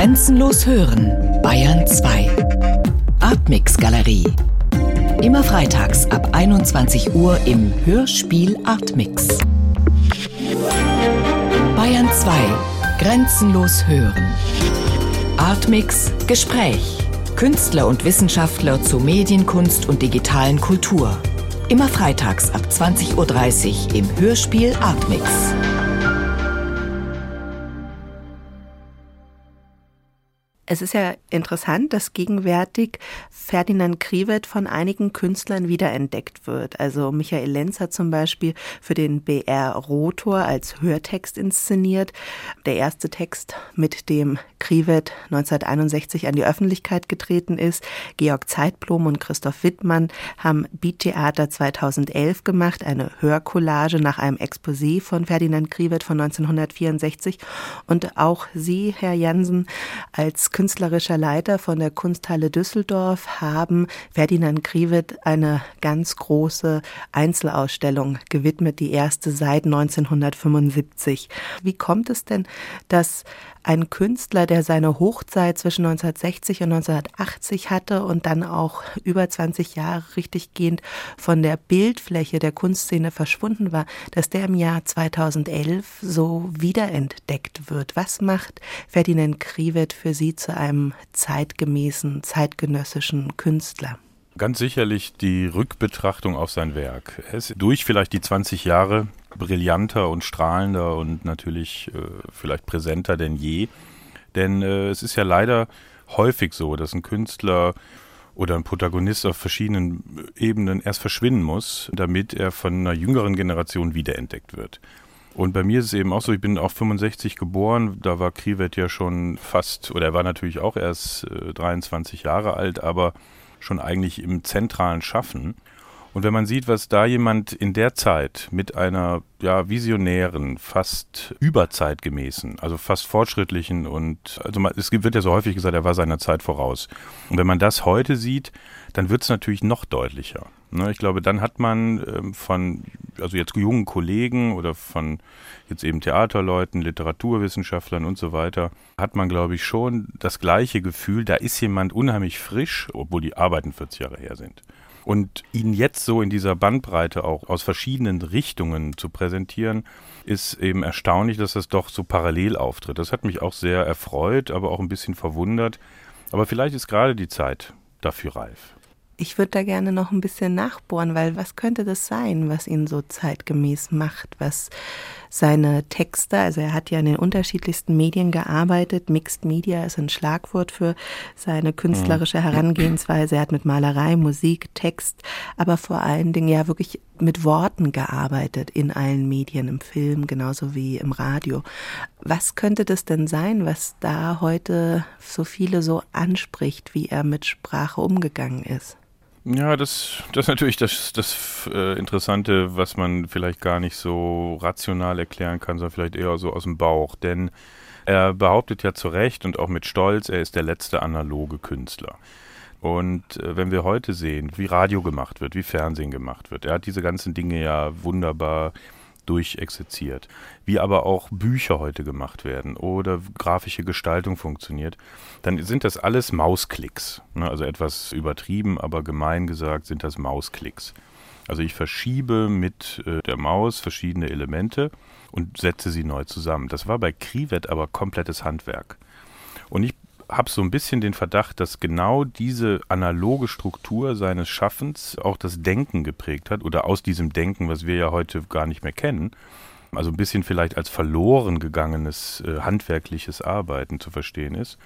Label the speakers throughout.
Speaker 1: Grenzenlos hören, Bayern 2. Artmix Galerie. Immer freitags ab 21 Uhr im Hörspiel Artmix. Bayern 2. Grenzenlos hören. Artmix Gespräch. Künstler und Wissenschaftler zu Medienkunst und digitalen Kultur. Immer freitags ab 20.30 Uhr im Hörspiel Artmix.
Speaker 2: Es ist ja interessant, dass gegenwärtig Ferdinand Krivet von einigen Künstlern wiederentdeckt wird. Also Michael Lenz hat zum Beispiel für den BR Rotor als Hörtext inszeniert. Der erste Text, mit dem Krivet 1961 an die Öffentlichkeit getreten ist. Georg Zeitblom und Christoph Wittmann haben Beat Theater 2011 gemacht, eine Hörcollage nach einem Exposé von Ferdinand Krivet von 1964. Und auch Sie, Herr Jansen, als künstlerischer Leiter von der Kunsthalle Düsseldorf haben Ferdinand Krivet eine ganz große Einzelausstellung gewidmet, die erste seit 1975. Wie kommt es denn, dass ein Künstler, der seine Hochzeit zwischen 1960 und 1980 hatte und dann auch über 20 Jahre richtiggehend von der Bildfläche der Kunstszene verschwunden war, dass der im Jahr 2011 so wiederentdeckt wird. Was macht Ferdinand Krivet für Sie zu einem zeitgemäßen, zeitgenössischen Künstler?
Speaker 3: Ganz sicherlich die Rückbetrachtung auf sein Werk. Er ist durch vielleicht die 20 Jahre brillanter und strahlender und natürlich äh, vielleicht präsenter denn je. Denn äh, es ist ja leider häufig so, dass ein Künstler oder ein Protagonist auf verschiedenen Ebenen erst verschwinden muss, damit er von einer jüngeren Generation wiederentdeckt wird. Und bei mir ist es eben auch so, ich bin auch 65 geboren, da war Krivet ja schon fast, oder er war natürlich auch erst äh, 23 Jahre alt, aber schon eigentlich im zentralen Schaffen. Und wenn man sieht, was da jemand in der Zeit mit einer ja, visionären, fast überzeitgemäßen, also fast fortschrittlichen und also man, es wird ja so häufig gesagt, er war seiner Zeit voraus. Und wenn man das heute sieht, dann wird es natürlich noch deutlicher. Ne, ich glaube, dann hat man ähm, von, also jetzt jungen Kollegen oder von jetzt eben Theaterleuten, Literaturwissenschaftlern und so weiter, hat man, glaube ich, schon das gleiche Gefühl, da ist jemand unheimlich frisch, obwohl die Arbeiten 40 Jahre her sind. Und ihn jetzt so in dieser Bandbreite auch aus verschiedenen Richtungen zu präsentieren, ist eben erstaunlich, dass das doch so parallel auftritt. Das hat mich auch sehr erfreut, aber auch ein bisschen verwundert. Aber vielleicht ist gerade die Zeit dafür reif.
Speaker 2: Ich würde da gerne noch ein bisschen nachbohren, weil was könnte das sein, was ihn so zeitgemäß macht, was seine Texte, also er hat ja in den unterschiedlichsten Medien gearbeitet. Mixed Media ist ein Schlagwort für seine künstlerische mhm. Herangehensweise. Er hat mit Malerei, Musik, Text, aber vor allen Dingen ja wirklich mit Worten gearbeitet in allen Medien, im Film genauso wie im Radio. Was könnte das denn sein, was da heute so viele so anspricht, wie er mit Sprache umgegangen ist?
Speaker 3: Ja, das, das ist natürlich das, das äh, Interessante, was man vielleicht gar nicht so rational erklären kann, sondern vielleicht eher so aus dem Bauch. Denn er behauptet ja zu Recht und auch mit Stolz, er ist der letzte analoge Künstler. Und äh, wenn wir heute sehen, wie Radio gemacht wird, wie Fernsehen gemacht wird, er hat diese ganzen Dinge ja wunderbar durchexerziert, wie aber auch Bücher heute gemacht werden oder grafische Gestaltung funktioniert, dann sind das alles Mausklicks. Ne? Also etwas übertrieben, aber gemein gesagt sind das Mausklicks. Also ich verschiebe mit äh, der Maus verschiedene Elemente und setze sie neu zusammen. Das war bei Krivet aber komplettes Handwerk. Und ich habe so ein bisschen den Verdacht, dass genau diese analoge Struktur seines Schaffens auch das Denken geprägt hat oder aus diesem Denken, was wir ja heute gar nicht mehr kennen, also ein bisschen vielleicht als verloren gegangenes äh, handwerkliches Arbeiten zu verstehen ist.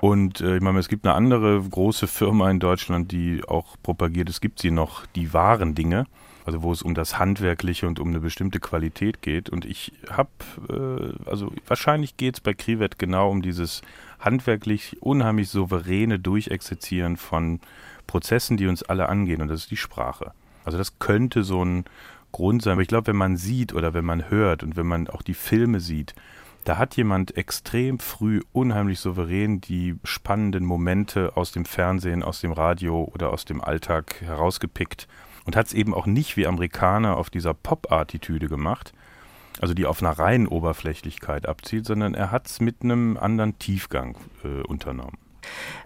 Speaker 3: Und äh, ich meine, es gibt eine andere große Firma in Deutschland, die auch propagiert, es gibt sie noch, die wahren Dinge, also wo es um das Handwerkliche und um eine bestimmte Qualität geht. Und ich habe, äh, also wahrscheinlich geht es bei Krivet genau um dieses handwerklich unheimlich souveräne Durchexerzieren von Prozessen, die uns alle angehen. Und das ist die Sprache. Also das könnte so ein Grund sein. Aber ich glaube, wenn man sieht oder wenn man hört und wenn man auch die Filme sieht, da hat jemand extrem früh unheimlich souverän die spannenden Momente aus dem Fernsehen, aus dem Radio oder aus dem Alltag herausgepickt und hat es eben auch nicht wie Amerikaner auf dieser Pop-Attitüde gemacht, also die auf einer reinen Oberflächlichkeit abzielt, sondern er hat es mit einem anderen Tiefgang äh, unternommen.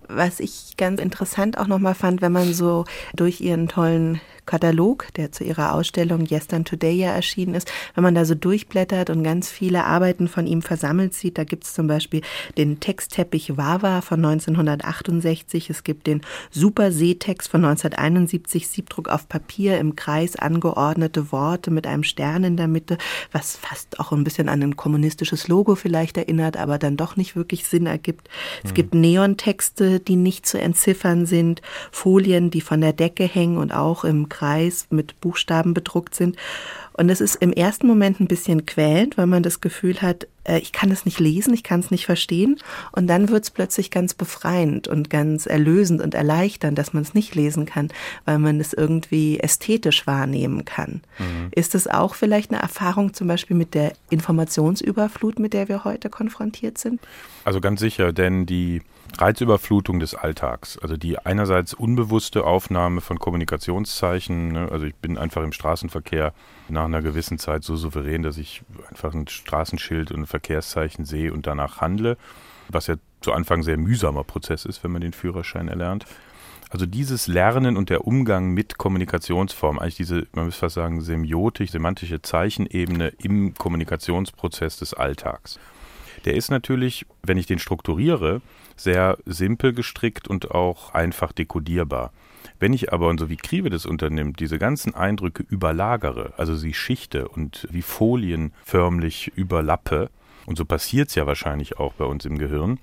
Speaker 2: Was ich ganz interessant auch nochmal fand, wenn man so durch ihren tollen Katalog, der zu ihrer Ausstellung Yes Today ja erschienen ist, wenn man da so durchblättert und ganz viele Arbeiten von ihm versammelt sieht, da gibt es zum Beispiel den Textteppich Wawa von 1968, es gibt den Super Seetext von 1971, Siebdruck auf Papier im Kreis angeordnete Worte mit einem Stern in der Mitte, was fast auch ein bisschen an ein kommunistisches Logo vielleicht erinnert, aber dann doch nicht wirklich Sinn ergibt. Es mhm. gibt Neontexte, die nicht zu entziffern sind, Folien, die von der Decke hängen und auch im Kreis mit Buchstaben bedruckt sind. Und es ist im ersten Moment ein bisschen quälend, weil man das Gefühl hat, äh, ich kann es nicht lesen, ich kann es nicht verstehen. Und dann wird es plötzlich ganz befreiend und ganz erlösend und erleichternd, dass man es nicht lesen kann, weil man es irgendwie ästhetisch wahrnehmen kann. Mhm. Ist es auch vielleicht eine Erfahrung zum Beispiel mit der Informationsüberflut, mit der wir heute konfrontiert sind?
Speaker 3: Also ganz sicher, denn die Reizüberflutung des Alltags, also die einerseits unbewusste Aufnahme von Kommunikationszeichen, ne, also ich bin einfach im Straßenverkehr nach einer gewissen Zeit so souverän, dass ich einfach ein Straßenschild und ein Verkehrszeichen sehe und danach handle, was ja zu Anfang sehr mühsamer Prozess ist, wenn man den Führerschein erlernt. Also dieses Lernen und der Umgang mit Kommunikationsformen, eigentlich diese, man müsste fast sagen, semiotisch, semantische Zeichenebene im Kommunikationsprozess des Alltags. Der ist natürlich, wenn ich den strukturiere, sehr simpel gestrickt und auch einfach dekodierbar. Wenn ich aber, und so wie Krive das unternimmt, diese ganzen Eindrücke überlagere, also sie schichte und wie Folien förmlich überlappe, und so passiert es ja wahrscheinlich auch bei uns im Gehirn,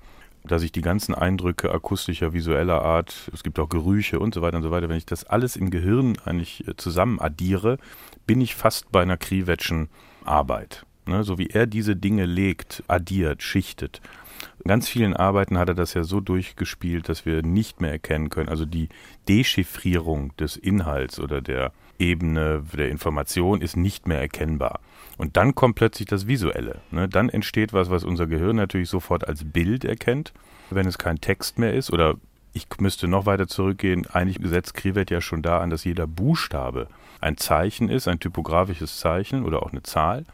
Speaker 3: dass ich die ganzen Eindrücke akustischer, visueller Art, es gibt auch Gerüche und so weiter und so weiter, wenn ich das alles im Gehirn eigentlich äh, zusammen addiere, bin ich fast bei einer Krivetschen Arbeit. Ne? So wie er diese Dinge legt, addiert, schichtet, in ganz vielen Arbeiten hat er das ja so durchgespielt, dass wir nicht mehr erkennen können. Also die Dechiffrierung des Inhalts oder der Ebene der Information ist nicht mehr erkennbar. Und dann kommt plötzlich das Visuelle. Ne? Dann entsteht was, was unser Gehirn natürlich sofort als Bild erkennt, wenn es kein Text mehr ist. Oder ich müsste noch weiter zurückgehen. Eigentlich setzt Krivet ja schon da an, dass jeder Buchstabe ein Zeichen ist, ein typografisches Zeichen oder auch eine Zahl,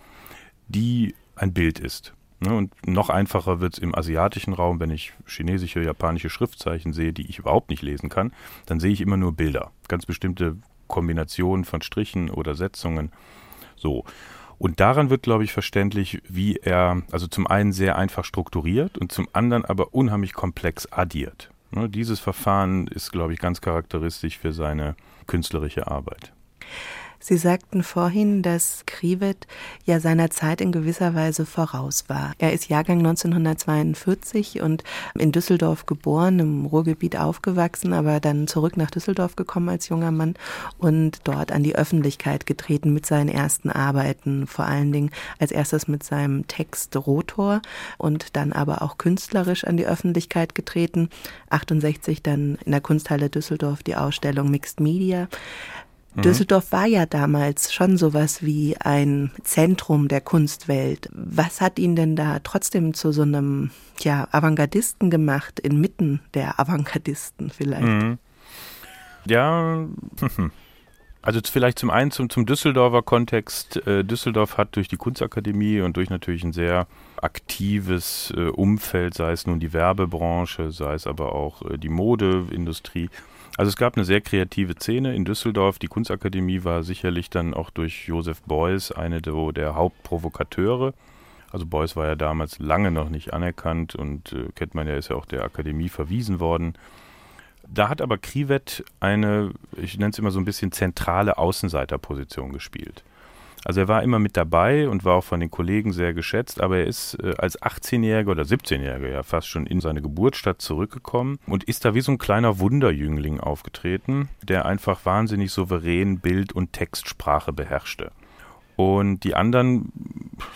Speaker 3: die ein Bild ist. Ne, und noch einfacher wird es im asiatischen Raum, wenn ich chinesische, japanische Schriftzeichen sehe, die ich überhaupt nicht lesen kann, dann sehe ich immer nur Bilder. Ganz bestimmte Kombinationen von Strichen oder Setzungen. So. Und daran wird, glaube ich, verständlich, wie er, also zum einen sehr einfach strukturiert und zum anderen aber unheimlich komplex addiert. Ne, dieses Verfahren ist, glaube ich, ganz charakteristisch für seine künstlerische Arbeit.
Speaker 2: Sie sagten vorhin, dass Krivet ja seiner Zeit in gewisser Weise voraus war. Er ist Jahrgang 1942 und in Düsseldorf geboren, im Ruhrgebiet aufgewachsen, aber dann zurück nach Düsseldorf gekommen als junger Mann und dort an die Öffentlichkeit getreten mit seinen ersten Arbeiten, vor allen Dingen als erstes mit seinem Text Rotor und dann aber auch künstlerisch an die Öffentlichkeit getreten. 68 dann in der Kunsthalle Düsseldorf die Ausstellung Mixed Media. Mhm. Düsseldorf war ja damals schon sowas wie ein Zentrum der Kunstwelt. Was hat ihn denn da trotzdem zu so einem ja, Avantgardisten gemacht, inmitten der Avantgardisten vielleicht? Mhm.
Speaker 3: Ja, also vielleicht zum einen zum, zum Düsseldorfer Kontext. Äh, Düsseldorf hat durch die Kunstakademie und durch natürlich ein sehr aktives äh, Umfeld, sei es nun die Werbebranche, sei es aber auch äh, die Modeindustrie, also es gab eine sehr kreative Szene in Düsseldorf. Die Kunstakademie war sicherlich dann auch durch Josef Beuys eine der, Hauptprovokateure. Also Beuys war ja damals lange noch nicht anerkannt und äh, kennt man ja, ist ja auch der Akademie verwiesen worden. Da hat aber Krivet eine, ich nenne es immer so ein bisschen zentrale Außenseiterposition gespielt. Also er war immer mit dabei und war auch von den Kollegen sehr geschätzt, aber er ist äh, als 18-Jähriger oder 17-Jähriger ja fast schon in seine Geburtsstadt zurückgekommen und ist da wie so ein kleiner Wunderjüngling aufgetreten, der einfach wahnsinnig souverän Bild- und Textsprache beherrschte. Und die anderen,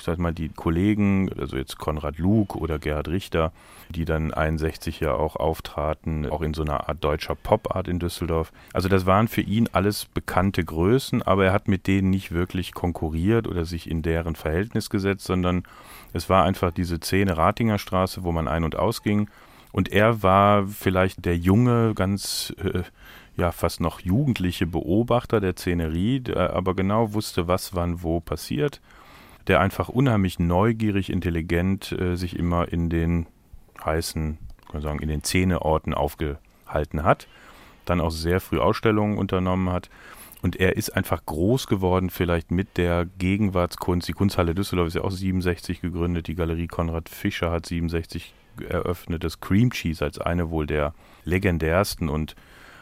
Speaker 3: sag mal, die Kollegen, also jetzt Konrad Luke oder Gerhard Richter, die dann 61 ja auch auftraten, auch in so einer Art deutscher Pop-Art in Düsseldorf. Also das waren für ihn alles bekannte Größen, aber er hat mit denen nicht wirklich konkurriert oder sich in deren Verhältnis gesetzt, sondern es war einfach diese Szene Ratinger Straße, wo man ein- und ausging. Und er war vielleicht der junge, ganz äh, ja fast noch jugendliche Beobachter der Szenerie, der aber genau wusste, was wann wo passiert. Der einfach unheimlich neugierig, intelligent äh, sich immer in den heißen, kann man sagen, in den Zähneorten aufgehalten hat, dann auch sehr früh Ausstellungen unternommen hat. Und er ist einfach groß geworden, vielleicht mit der Gegenwartskunst. Die Kunsthalle Düsseldorf ist ja auch 67 gegründet. Die Galerie Konrad Fischer hat 67 eröffnet. Das Cream Cheese als eine wohl der legendärsten und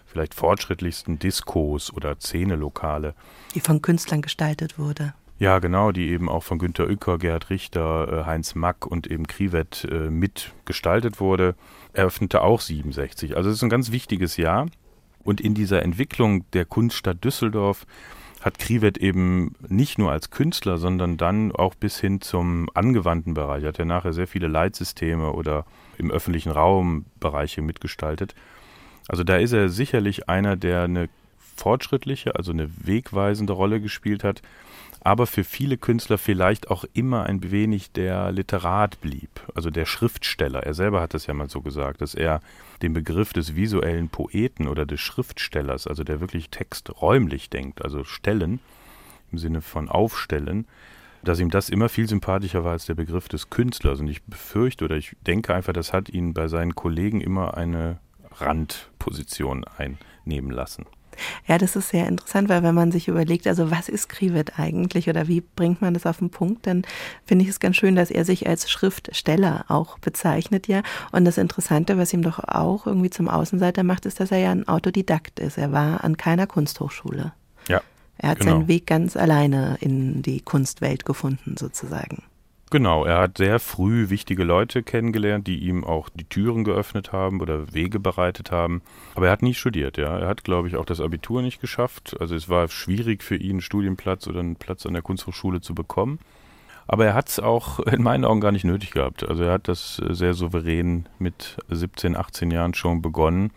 Speaker 3: vielleicht fortschrittlichsten Diskos oder Szenelokale.
Speaker 2: Die von Künstlern gestaltet wurde.
Speaker 3: Ja, genau, die eben auch von Günter Uecker, Gerhard Richter, äh, Heinz Mack und eben Krivet äh, mitgestaltet wurde, eröffnete auch 67. Also es ist ein ganz wichtiges Jahr. Und in dieser Entwicklung der Kunststadt Düsseldorf hat Krivet eben nicht nur als Künstler, sondern dann auch bis hin zum angewandten Bereich, hat er nachher sehr viele Leitsysteme oder im öffentlichen Raum Bereiche mitgestaltet. Also da ist er sicherlich einer, der eine fortschrittliche, also eine wegweisende Rolle gespielt hat aber für viele Künstler vielleicht auch immer ein wenig der Literat blieb, also der Schriftsteller. Er selber hat das ja mal so gesagt, dass er den Begriff des visuellen Poeten oder des Schriftstellers, also der wirklich texträumlich denkt, also stellen, im Sinne von aufstellen, dass ihm das immer viel sympathischer war als der Begriff des Künstlers. Und ich befürchte oder ich denke einfach, das hat ihn bei seinen Kollegen immer eine Randposition einnehmen lassen.
Speaker 2: Ja, das ist sehr interessant, weil wenn man sich überlegt, also was ist Krivet eigentlich oder wie bringt man das auf den Punkt, dann finde ich es ganz schön, dass er sich als Schriftsteller auch bezeichnet, ja. Und das Interessante, was ihm doch auch irgendwie zum Außenseiter macht, ist, dass er ja ein Autodidakt ist. Er war an keiner Kunsthochschule.
Speaker 3: Ja.
Speaker 2: Er hat genau. seinen Weg ganz alleine in die Kunstwelt gefunden, sozusagen.
Speaker 3: Genau, er hat sehr früh wichtige Leute kennengelernt, die ihm auch die Türen geöffnet haben oder Wege bereitet haben. Aber er hat nie studiert, ja. Er hat, glaube ich, auch das Abitur nicht geschafft. Also es war schwierig für ihn, einen Studienplatz oder einen Platz an der Kunsthochschule zu bekommen. Aber er hat es auch in meinen Augen gar nicht nötig gehabt. Also er hat das sehr souverän mit 17, 18 Jahren schon begonnen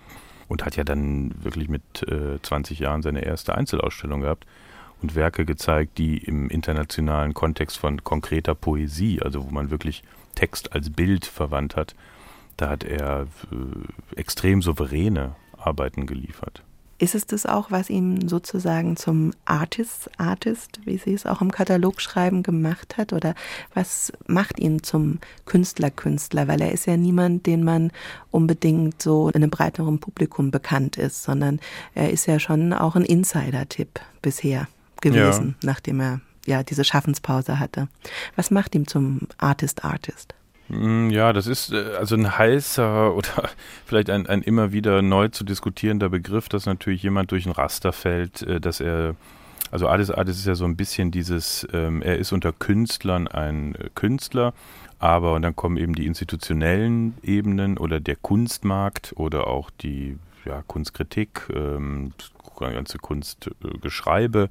Speaker 3: und hat ja dann wirklich mit äh, 20 Jahren seine erste Einzelausstellung gehabt und Werke gezeigt, die im internationalen Kontext von konkreter Poesie, also wo man wirklich Text als Bild verwandt hat, da hat er äh, extrem souveräne Arbeiten geliefert.
Speaker 2: Ist es das auch, was ihn sozusagen zum Artist, Artist, wie Sie es auch im Katalog schreiben, gemacht hat? Oder was macht ihn zum Künstler, Künstler? Weil er ist ja niemand, den man unbedingt so in einem breiteren Publikum bekannt ist, sondern er ist ja schon auch ein Insider-Tipp bisher gewesen, ja. nachdem er ja diese Schaffenspause hatte. Was macht ihm zum Artist Artist?
Speaker 3: Mm, ja, das ist äh, also ein heißer oder vielleicht ein, ein immer wieder neu zu diskutierender Begriff, dass natürlich jemand durch ein Raster fällt, äh, dass er, also Artist Artist ist ja so ein bisschen dieses, ähm, er ist unter Künstlern ein äh, Künstler, aber und dann kommen eben die institutionellen Ebenen oder der Kunstmarkt oder auch die ja, Kunstkritik, ähm, ganze Kunstgeschreibe.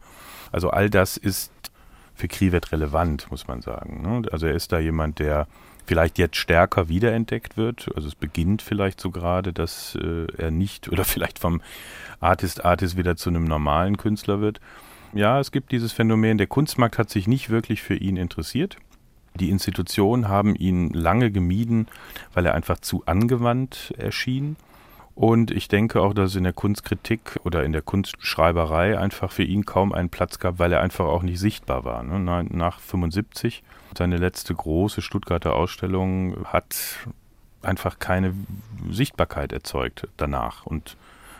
Speaker 3: Also all das ist für Krivet relevant, muss man sagen. Ne? Also er ist da jemand, der vielleicht jetzt stärker wiederentdeckt wird. Also es beginnt vielleicht so gerade, dass äh, er nicht oder vielleicht vom Artist Artist wieder zu einem normalen Künstler wird. Ja, es gibt dieses Phänomen, der Kunstmarkt hat sich nicht wirklich für ihn interessiert. Die Institutionen haben ihn lange gemieden, weil er einfach zu angewandt erschien. Und ich denke auch, dass es in der Kunstkritik oder in der Kunstschreiberei einfach für ihn kaum einen Platz gab, weil er einfach auch nicht sichtbar war. Ne? Nach 75, seine letzte große Stuttgarter Ausstellung hat einfach keine Sichtbarkeit erzeugt danach. Und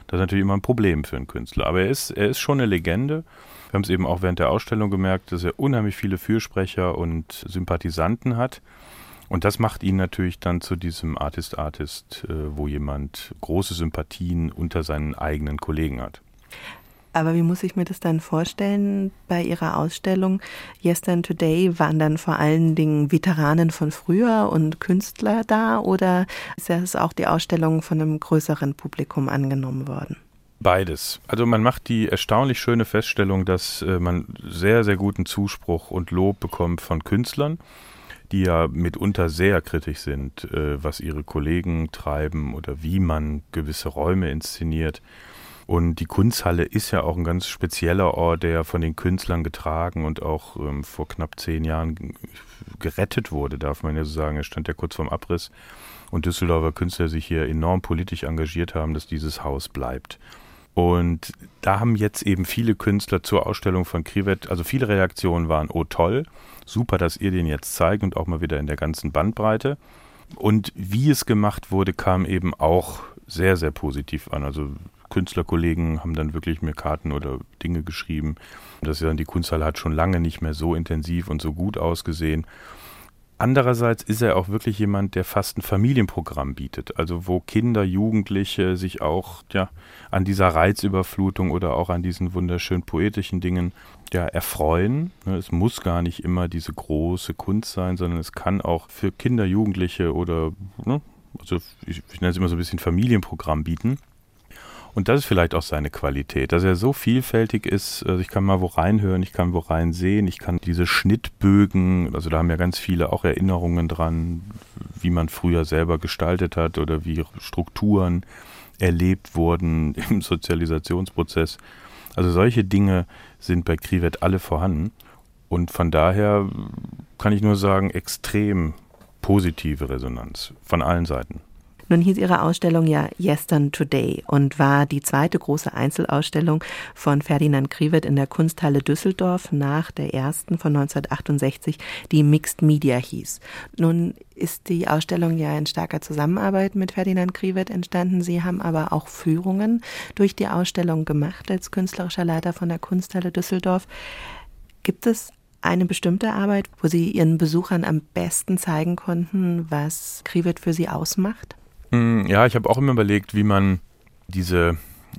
Speaker 3: das ist natürlich immer ein Problem für einen Künstler. Aber er ist, er ist schon eine Legende. Wir haben es eben auch während der Ausstellung gemerkt, dass er unheimlich viele Fürsprecher und Sympathisanten hat. Und das macht ihn natürlich dann zu diesem Artist-Artist, äh, wo jemand große Sympathien unter seinen eigenen Kollegen hat.
Speaker 2: Aber wie muss ich mir das dann vorstellen bei Ihrer Ausstellung? Yesterday and Today waren dann vor allen Dingen Veteranen von früher und Künstler da oder ist das auch die Ausstellung von einem größeren Publikum angenommen worden?
Speaker 3: Beides. Also man macht die erstaunlich schöne Feststellung, dass äh, man sehr, sehr guten Zuspruch und Lob bekommt von Künstlern die ja mitunter sehr kritisch sind, äh, was ihre Kollegen treiben oder wie man gewisse Räume inszeniert. Und die Kunsthalle ist ja auch ein ganz spezieller Ort, der von den Künstlern getragen und auch ähm, vor knapp zehn Jahren gerettet wurde, darf man ja so sagen. Er stand ja kurz vorm Abriss und Düsseldorfer Künstler sich hier enorm politisch engagiert haben, dass dieses Haus bleibt. Und da haben jetzt eben viele Künstler zur Ausstellung von Krivet, also viele Reaktionen waren, oh toll, super, dass ihr den jetzt zeigt und auch mal wieder in der ganzen Bandbreite. Und wie es gemacht wurde, kam eben auch sehr, sehr positiv an. Also Künstlerkollegen haben dann wirklich mir Karten oder Dinge geschrieben. Das ist dann, die Kunsthalle hat schon lange nicht mehr so intensiv und so gut ausgesehen. Andererseits ist er auch wirklich jemand, der fast ein Familienprogramm bietet, also wo Kinder, Jugendliche sich auch ja, an dieser Reizüberflutung oder auch an diesen wunderschön poetischen Dingen ja, erfreuen. Ne, es muss gar nicht immer diese große Kunst sein, sondern es kann auch für Kinder, Jugendliche oder, ne, also ich, ich nenne es immer so ein bisschen Familienprogramm bieten. Und das ist vielleicht auch seine Qualität, dass er so vielfältig ist. Also ich kann mal wo reinhören, ich kann wo rein sehen, ich kann diese Schnittbögen, also da haben ja ganz viele auch Erinnerungen dran, wie man früher selber gestaltet hat oder wie Strukturen erlebt wurden im Sozialisationsprozess. Also solche Dinge sind bei Krivet alle vorhanden. Und von daher kann ich nur sagen, extrem positive Resonanz von allen Seiten.
Speaker 2: Nun hieß Ihre Ausstellung ja Yestern Today und war die zweite große Einzelausstellung von Ferdinand Krivet in der Kunsthalle Düsseldorf nach der ersten von 1968, die Mixed Media hieß. Nun ist die Ausstellung ja in starker Zusammenarbeit mit Ferdinand Krivet entstanden. Sie haben aber auch Führungen durch die Ausstellung gemacht als künstlerischer Leiter von der Kunsthalle Düsseldorf. Gibt es eine bestimmte Arbeit, wo Sie Ihren Besuchern am besten zeigen konnten, was Krivet für Sie ausmacht?
Speaker 3: Hm, ja, ich habe auch immer überlegt, wie man diese,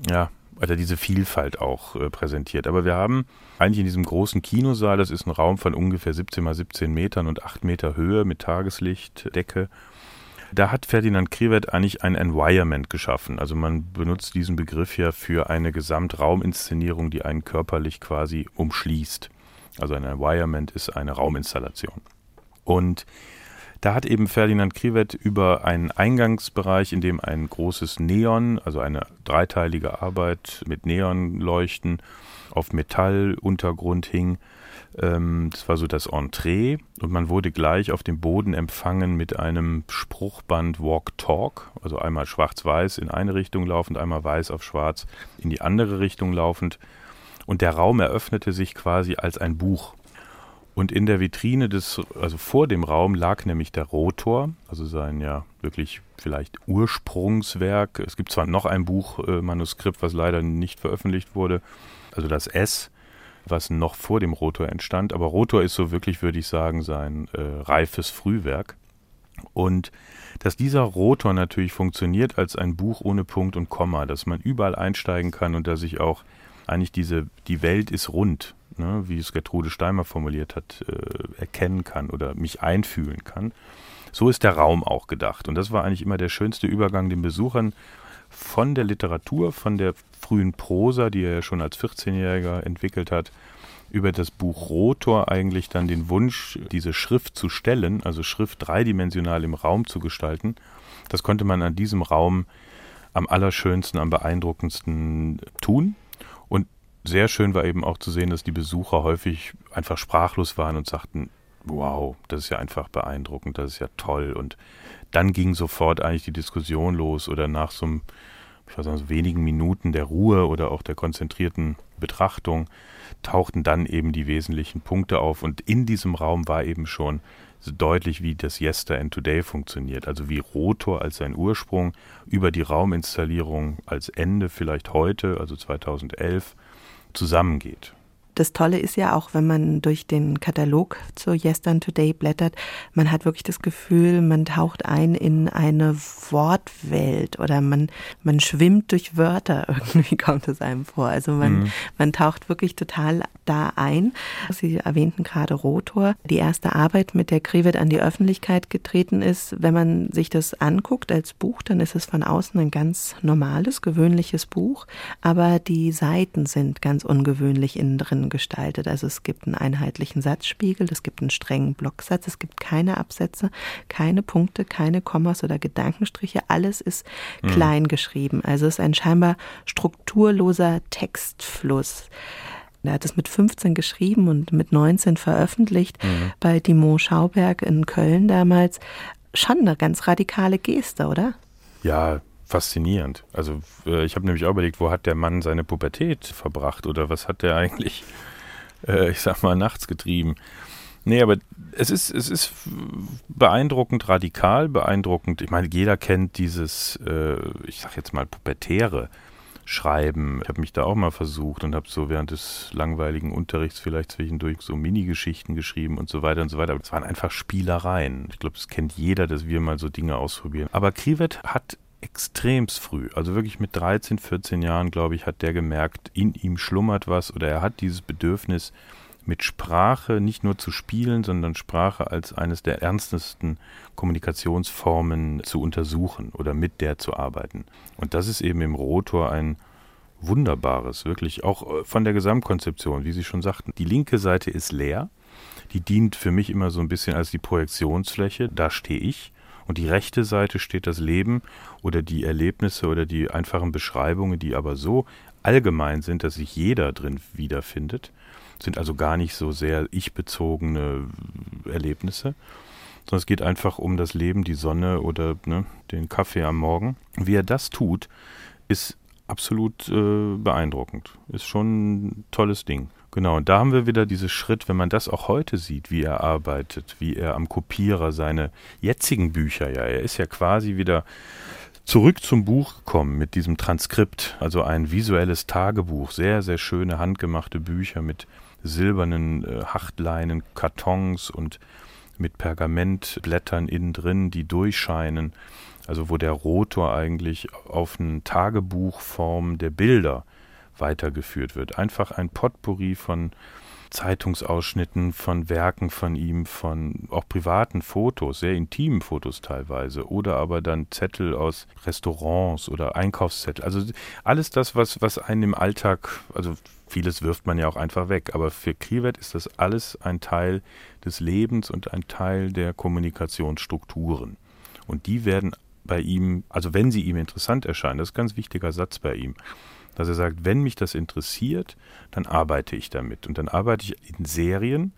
Speaker 3: ja, oder diese Vielfalt auch äh, präsentiert. Aber wir haben eigentlich in diesem großen Kinosaal, das ist ein Raum von ungefähr 17 mal 17 Metern und 8 Meter Höhe mit Tageslichtdecke. Da hat Ferdinand Krivet eigentlich ein Environment geschaffen. Also man benutzt diesen Begriff ja für eine Gesamtrauminszenierung, die einen körperlich quasi umschließt. Also ein Environment ist eine Rauminstallation. Und da hat eben Ferdinand Krivet über einen Eingangsbereich, in dem ein großes Neon, also eine dreiteilige Arbeit mit Neonleuchten auf Metalluntergrund hing, ähm, das war so das Entree und man wurde gleich auf dem Boden empfangen mit einem Spruchband Walk Talk, also einmal schwarz-weiß in eine Richtung laufend, einmal weiß auf schwarz in die andere Richtung laufend. Und der Raum eröffnete sich quasi als ein Buch. Und in der Vitrine des, also vor dem Raum lag nämlich der Rotor, also sein ja wirklich vielleicht Ursprungswerk. Es gibt zwar noch ein Buchmanuskript, äh, was leider nicht veröffentlicht wurde, also das S, was noch vor dem Rotor entstand. Aber Rotor ist so wirklich, würde ich sagen, sein äh, reifes Frühwerk. Und dass dieser Rotor natürlich funktioniert als ein Buch ohne Punkt und Komma, dass man überall einsteigen kann und dass ich auch eigentlich diese, die Welt ist rund ne, wie es Gertrude Steimer formuliert hat, äh, erkennen kann oder mich einfühlen kann. So ist der Raum auch gedacht. Und das war eigentlich immer der schönste Übergang den Besuchern von der Literatur, von der frühen Prosa, die er ja schon als 14-Jähriger entwickelt hat, über das Buch Rotor eigentlich dann den Wunsch, diese Schrift zu stellen, also Schrift dreidimensional im Raum zu gestalten. Das konnte man an diesem Raum am allerschönsten, am beeindruckendsten tun sehr schön war eben auch zu sehen, dass die Besucher häufig einfach sprachlos waren und sagten, wow, das ist ja einfach beeindruckend, das ist ja toll. Und dann ging sofort eigentlich die Diskussion los oder nach so, einem, ich weiß nicht, wenigen Minuten der Ruhe oder auch der konzentrierten Betrachtung tauchten dann eben die wesentlichen Punkte auf. Und in diesem Raum war eben schon so deutlich, wie das Yester and Today funktioniert. Also wie Rotor als sein Ursprung über die Rauminstallierung als Ende vielleicht heute, also 2011, zusammengeht.
Speaker 2: Das Tolle ist ja auch, wenn man durch den Katalog zu Yestern Today blättert, man hat wirklich das Gefühl, man taucht ein in eine Wortwelt oder man, man schwimmt durch Wörter. Irgendwie kommt es einem vor. Also man, mhm. man taucht wirklich total da ein. Sie erwähnten gerade Rotor. Die erste Arbeit, mit der Krivet an die Öffentlichkeit getreten ist, wenn man sich das anguckt als Buch, dann ist es von außen ein ganz normales, gewöhnliches Buch, aber die Seiten sind ganz ungewöhnlich innen drin gestaltet. Also es gibt einen einheitlichen Satzspiegel, es gibt einen strengen Blocksatz, es gibt keine Absätze, keine Punkte, keine Kommas oder Gedankenstriche. Alles ist mhm. klein geschrieben. Also es ist ein scheinbar strukturloser Textfluss. Er hat es mit 15 geschrieben und mit 19 veröffentlicht mhm. bei Dimon Schauberg in Köln damals. Schon eine ganz radikale Geste, oder?
Speaker 3: Ja, faszinierend. Also äh, ich habe nämlich auch überlegt, wo hat der Mann seine Pubertät verbracht oder was hat der eigentlich, äh, ich sag mal, nachts getrieben. Nee, aber es ist, es ist beeindruckend radikal, beeindruckend. Ich meine, jeder kennt dieses, äh, ich sag jetzt mal, pubertäre Schreiben. Ich habe mich da auch mal versucht und habe so während des langweiligen Unterrichts vielleicht zwischendurch so Mini-Geschichten geschrieben und so weiter und so weiter. Aber es waren einfach Spielereien. Ich glaube, es kennt jeder, dass wir mal so Dinge ausprobieren. Aber Krivet hat extremst früh, also wirklich mit 13, 14 Jahren, glaube ich, hat der gemerkt, in ihm schlummert was oder er hat dieses Bedürfnis, mit Sprache nicht nur zu spielen, sondern Sprache als eines der ernstesten Kommunikationsformen zu untersuchen oder mit der zu arbeiten. Und das ist eben im Rotor ein wunderbares, wirklich auch äh, von der Gesamtkonzeption, wie Sie schon sagten. Die linke Seite ist leer, die dient für mich immer so ein bisschen als die Projektionsfläche, da stehe ich. Und die rechte Seite steht das Leben oder die Erlebnisse oder die einfachen Beschreibungen, die aber so allgemein sind, dass sich jeder drin wiederfindet sind also gar nicht so sehr ich-bezogene Erlebnisse, sondern es geht einfach um das Leben, die Sonne oder ne, den Kaffee am Morgen. Wie er das tut, ist absolut äh, beeindruckend. Ist schon ein tolles Ding. Genau, und da haben wir wieder diesen Schritt, wenn man das auch heute sieht, wie er arbeitet, wie er am Kopierer seine jetzigen Bücher, ja, er ist ja quasi wieder zurück zum Buch gekommen mit diesem Transkript, also ein visuelles Tagebuch, sehr, sehr schöne handgemachte Bücher mit silbernen äh, Hachtleinen, Kartons und mit Pergamentblättern innen drin, die durchscheinen. Also wo der Rotor eigentlich auf eine Tagebuchform der Bilder weitergeführt wird. Einfach ein Potpourri von Zeitungsausschnitten, von Werken von ihm, von auch privaten Fotos, sehr intimen Fotos teilweise, oder aber dann Zettel aus Restaurants oder Einkaufszettel. Also alles das, was, was einen im Alltag, also vieles wirft man ja auch einfach weg, aber für Krivet ist das alles ein Teil des Lebens und ein Teil der Kommunikationsstrukturen. Und die werden bei ihm, also wenn sie ihm interessant erscheinen, das ist ein ganz wichtiger Satz bei ihm, dass er sagt, wenn mich das interessiert, dann arbeite ich damit. Und dann arbeite ich in Serien,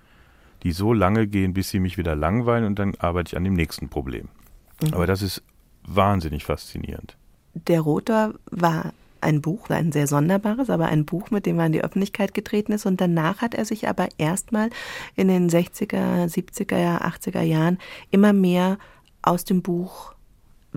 Speaker 3: die so lange gehen, bis sie mich wieder langweilen und dann arbeite ich an dem nächsten Problem. Mhm. Aber das ist wahnsinnig faszinierend.
Speaker 2: Der Rotor war ein Buch, ein sehr sonderbares, aber ein Buch, mit dem er in die Öffentlichkeit getreten ist. Und danach hat er sich aber erstmal in den 60er, 70er, 80er Jahren immer mehr aus dem Buch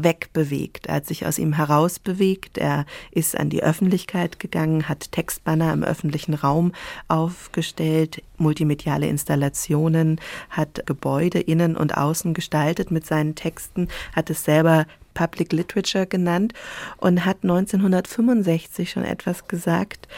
Speaker 2: wegbewegt. Er hat sich aus ihm herausbewegt. Er ist an die Öffentlichkeit gegangen, hat Textbanner im öffentlichen Raum aufgestellt, multimediale Installationen, hat Gebäude innen und außen gestaltet mit seinen Texten, hat es selber Public Literature genannt und hat 1965 schon etwas gesagt,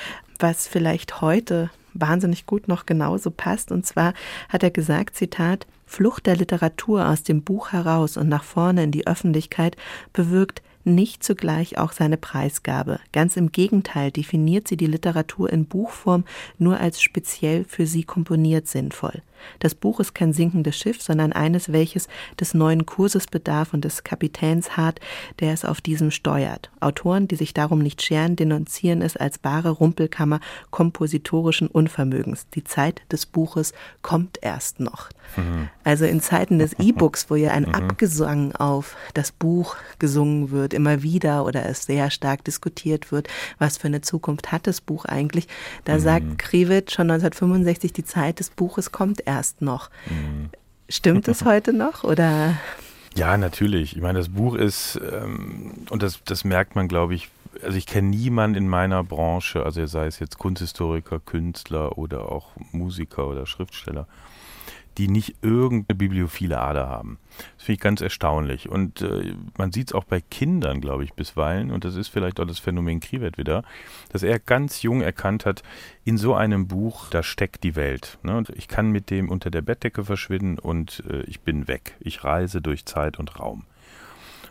Speaker 2: was vielleicht heute wahnsinnig gut noch genauso passt. Und zwar hat er gesagt, Zitat, Flucht der Literatur aus dem Buch heraus und nach vorne in die Öffentlichkeit bewirkt nicht zugleich auch seine Preisgabe. Ganz im Gegenteil definiert sie die Literatur in Buchform nur als speziell für sie komponiert sinnvoll. Das Buch ist kein sinkendes Schiff, sondern eines, welches des neuen Kurses bedarf und des Kapitäns hart, der es auf diesem steuert. Autoren, die sich darum nicht scheren, denunzieren es als bare Rumpelkammer kompositorischen Unvermögens. Die Zeit des Buches kommt erst noch. Mhm. Also in Zeiten des E-Books, wo ja ein mhm. Abgesang auf das Buch gesungen wird, immer wieder oder es sehr stark diskutiert wird, was für eine Zukunft hat das Buch eigentlich. Da mhm. sagt Kriwitz schon 1965, die Zeit des Buches kommt erst noch. Mhm. Stimmt es heute noch oder?
Speaker 3: Ja, natürlich. Ich meine, das Buch ist, ähm, und das, das merkt man, glaube ich, also ich kenne niemanden in meiner Branche, also sei es jetzt Kunsthistoriker, Künstler oder auch Musiker oder Schriftsteller, die nicht irgendeine bibliophile Ader haben. Das finde ich ganz erstaunlich. Und äh, man sieht es auch bei Kindern, glaube ich, bisweilen, und das ist vielleicht auch das Phänomen Krivet wieder, dass er ganz jung erkannt hat, in so einem Buch, da steckt die Welt. Ne? Und ich kann mit dem unter der Bettdecke verschwinden und äh, ich bin weg. Ich reise durch Zeit und Raum.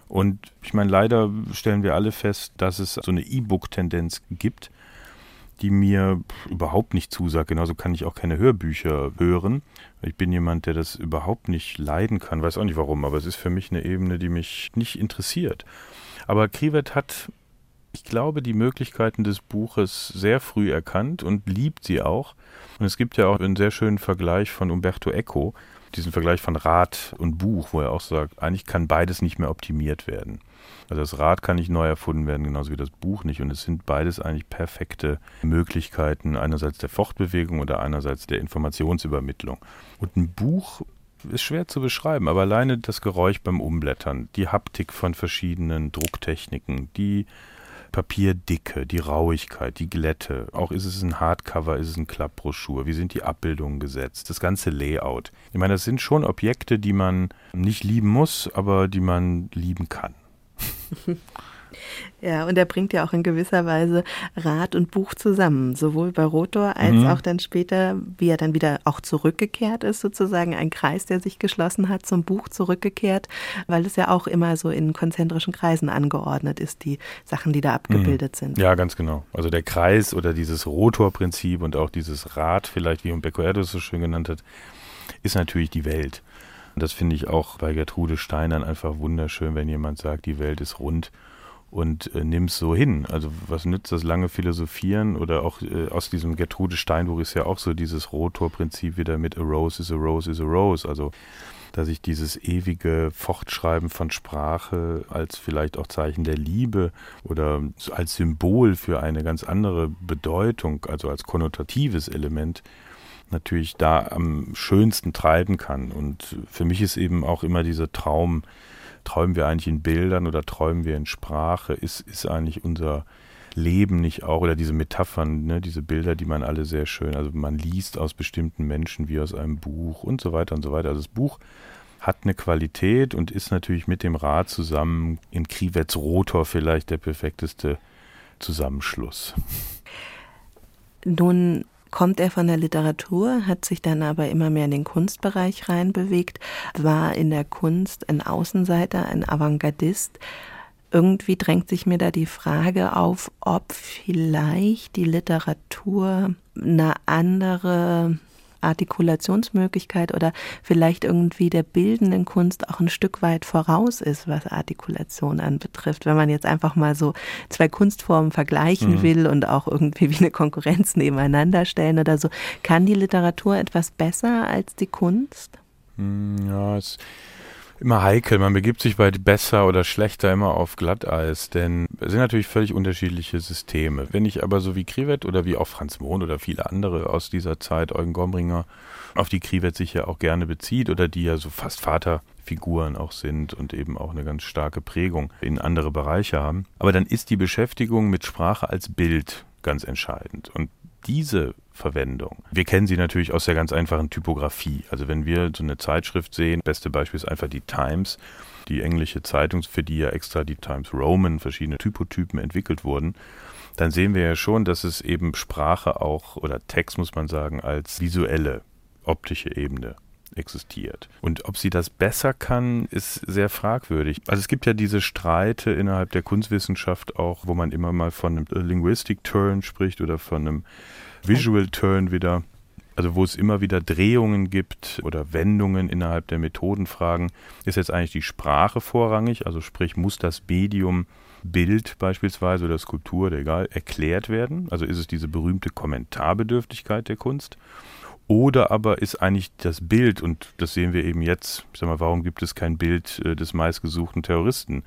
Speaker 3: Und ich meine, leider stellen wir alle fest, dass es so eine E-Book-Tendenz gibt die mir überhaupt nicht zusagt. Genauso kann ich auch keine Hörbücher hören. Ich bin jemand, der das überhaupt nicht leiden kann. Weiß auch nicht warum, aber es ist für mich eine Ebene, die mich nicht interessiert. Aber Krivet hat, ich glaube, die Möglichkeiten des Buches sehr früh erkannt und liebt sie auch. Und es gibt ja auch einen sehr schönen Vergleich von Umberto Eco, diesen Vergleich von Rad und Buch, wo er auch sagt, eigentlich kann beides nicht mehr optimiert werden. Also das Rad kann nicht neu erfunden werden, genauso wie das Buch nicht. Und es sind beides eigentlich perfekte Möglichkeiten, einerseits der Fortbewegung oder einerseits der Informationsübermittlung. Und ein Buch ist schwer zu beschreiben, aber alleine das Geräusch beim Umblättern, die Haptik von verschiedenen Drucktechniken, die Papierdicke, die Rauigkeit, die Glätte, auch ist es ein Hardcover, ist es ein Klappbroschur, wie sind die Abbildungen gesetzt, das ganze Layout. Ich meine, das sind schon Objekte, die man nicht lieben muss, aber die man lieben kann.
Speaker 2: Ja, und er bringt ja auch in gewisser Weise Rad und Buch zusammen, sowohl bei Rotor als mhm. auch dann später, wie er dann wieder auch zurückgekehrt ist, sozusagen ein Kreis, der sich geschlossen hat, zum Buch zurückgekehrt, weil es ja auch immer so in konzentrischen Kreisen angeordnet ist, die Sachen, die da abgebildet mhm. sind.
Speaker 3: Ja, ganz genau. Also der Kreis oder dieses Rotorprinzip und auch dieses Rad, vielleicht wie Umberto Eco so schön genannt hat, ist natürlich die Welt. Und das finde ich auch bei Gertrude Steinern einfach wunderschön, wenn jemand sagt, die Welt ist rund und äh, nimm es so hin. Also was nützt das lange Philosophieren oder auch äh, aus diesem Gertrude Steinbuch ist ja auch so dieses Rotor-Prinzip wieder mit a rose is a rose is a rose. Also dass ich dieses ewige Fortschreiben von Sprache als vielleicht auch Zeichen der Liebe oder als Symbol für eine ganz andere Bedeutung, also als konnotatives Element, natürlich da am schönsten treiben kann. Und für mich ist eben auch immer dieser Traum, träumen wir eigentlich in Bildern oder träumen wir in Sprache? Ist, ist eigentlich unser Leben nicht auch, oder diese Metaphern, ne, diese Bilder, die man alle sehr schön, also man liest aus bestimmten Menschen wie aus einem Buch und so weiter und so weiter. Also das Buch hat eine Qualität und ist natürlich mit dem Rad zusammen in Krivets Rotor vielleicht der perfekteste Zusammenschluss.
Speaker 2: Nun kommt er von der Literatur, hat sich dann aber immer mehr in den Kunstbereich reinbewegt, war in der Kunst ein Außenseiter, ein Avantgardist. Irgendwie drängt sich mir da die Frage auf, ob vielleicht die Literatur eine andere Artikulationsmöglichkeit oder vielleicht irgendwie der bildenden Kunst auch ein Stück weit voraus ist, was Artikulation anbetrifft. Wenn man jetzt einfach mal so zwei Kunstformen vergleichen mhm. will und auch irgendwie wie eine Konkurrenz nebeneinander stellen oder so, kann die Literatur etwas besser als die Kunst?
Speaker 3: Hm, ja, es immer heikel. Man begibt sich bei besser oder schlechter immer auf Glatteis, denn es sind natürlich völlig unterschiedliche Systeme. Wenn ich aber so wie Krivet oder wie auch Franz Mohn oder viele andere aus dieser Zeit, Eugen Gombringer, auf die Krivet sich ja auch gerne bezieht oder die ja so fast Vaterfiguren auch sind und eben auch eine ganz starke Prägung in andere Bereiche haben. Aber dann ist die Beschäftigung mit Sprache als Bild ganz entscheidend. Und diese Verwendung. Wir kennen sie natürlich aus der ganz einfachen Typografie. Also wenn wir so eine Zeitschrift sehen, beste Beispiel ist einfach die Times, die englische Zeitung, für die ja extra die Times Roman verschiedene Typotypen entwickelt wurden, dann sehen wir ja schon, dass es eben Sprache auch oder Text muss man sagen als visuelle optische Ebene existiert. Und ob sie das besser kann, ist sehr fragwürdig. Also es gibt ja diese Streite innerhalb der Kunstwissenschaft auch, wo man immer mal von einem Linguistic Turn spricht oder von einem Visual Turn wieder. Also wo es immer wieder Drehungen gibt oder Wendungen innerhalb der Methodenfragen, ist jetzt eigentlich die Sprache vorrangig, also sprich muss das Medium Bild beispielsweise oder Skulptur, oder egal, erklärt werden? Also ist es diese berühmte Kommentarbedürftigkeit der Kunst? Oder aber ist eigentlich das Bild, und das sehen wir eben jetzt, ich sag mal, warum gibt es kein Bild äh, des meistgesuchten Terroristen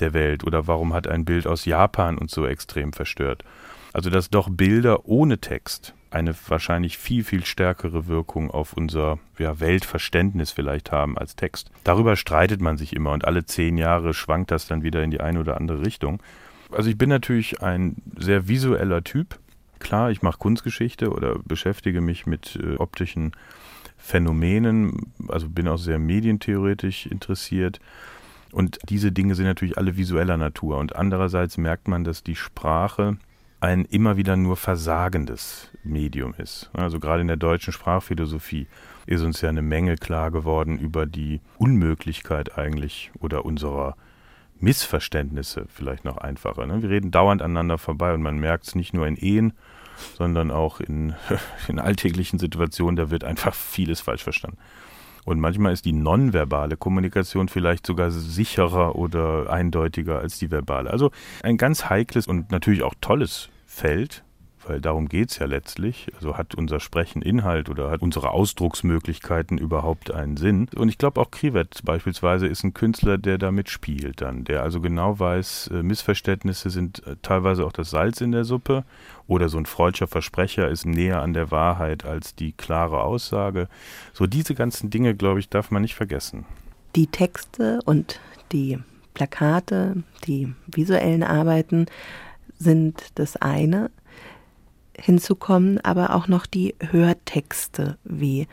Speaker 3: der Welt? Oder warum hat ein Bild aus Japan uns so extrem verstört? Also, dass doch Bilder ohne Text eine wahrscheinlich viel, viel stärkere Wirkung auf unser ja, Weltverständnis vielleicht haben als Text. Darüber streitet man sich immer und alle zehn Jahre schwankt das dann wieder in die eine oder andere Richtung. Also ich bin natürlich ein sehr visueller Typ Klar, ich mache Kunstgeschichte oder beschäftige mich mit äh, optischen Phänomenen, also bin auch sehr medientheoretisch interessiert. Und diese Dinge sind natürlich alle visueller Natur. Und andererseits merkt man, dass die Sprache ein immer wieder nur versagendes Medium ist. Also gerade in der deutschen Sprachphilosophie ist uns ja eine Menge klar geworden über die Unmöglichkeit eigentlich oder unserer Missverständnisse vielleicht noch einfacher. Ne? Wir reden dauernd aneinander vorbei und man merkt es nicht nur in Ehen, sondern auch in, in alltäglichen Situationen, da wird einfach vieles falsch verstanden. Und manchmal ist die nonverbale Kommunikation vielleicht sogar sicherer oder eindeutiger als die verbale. Also ein ganz heikles und natürlich auch tolles Feld, weil darum geht es ja letztlich. Also hat unser Sprechen Inhalt oder hat unsere Ausdrucksmöglichkeiten überhaupt einen Sinn? Und ich glaube auch Krivet beispielsweise ist ein Künstler, der damit spielt dann, der also genau weiß, äh, Missverständnisse sind äh, teilweise auch das Salz in der Suppe oder so ein freudscher Versprecher ist näher an der Wahrheit als die klare Aussage. So diese ganzen Dinge, glaube ich, darf man nicht vergessen.
Speaker 2: Die Texte und die Plakate, die visuellen Arbeiten sind das eine. Hinzukommen aber auch noch die Hörtexte, wie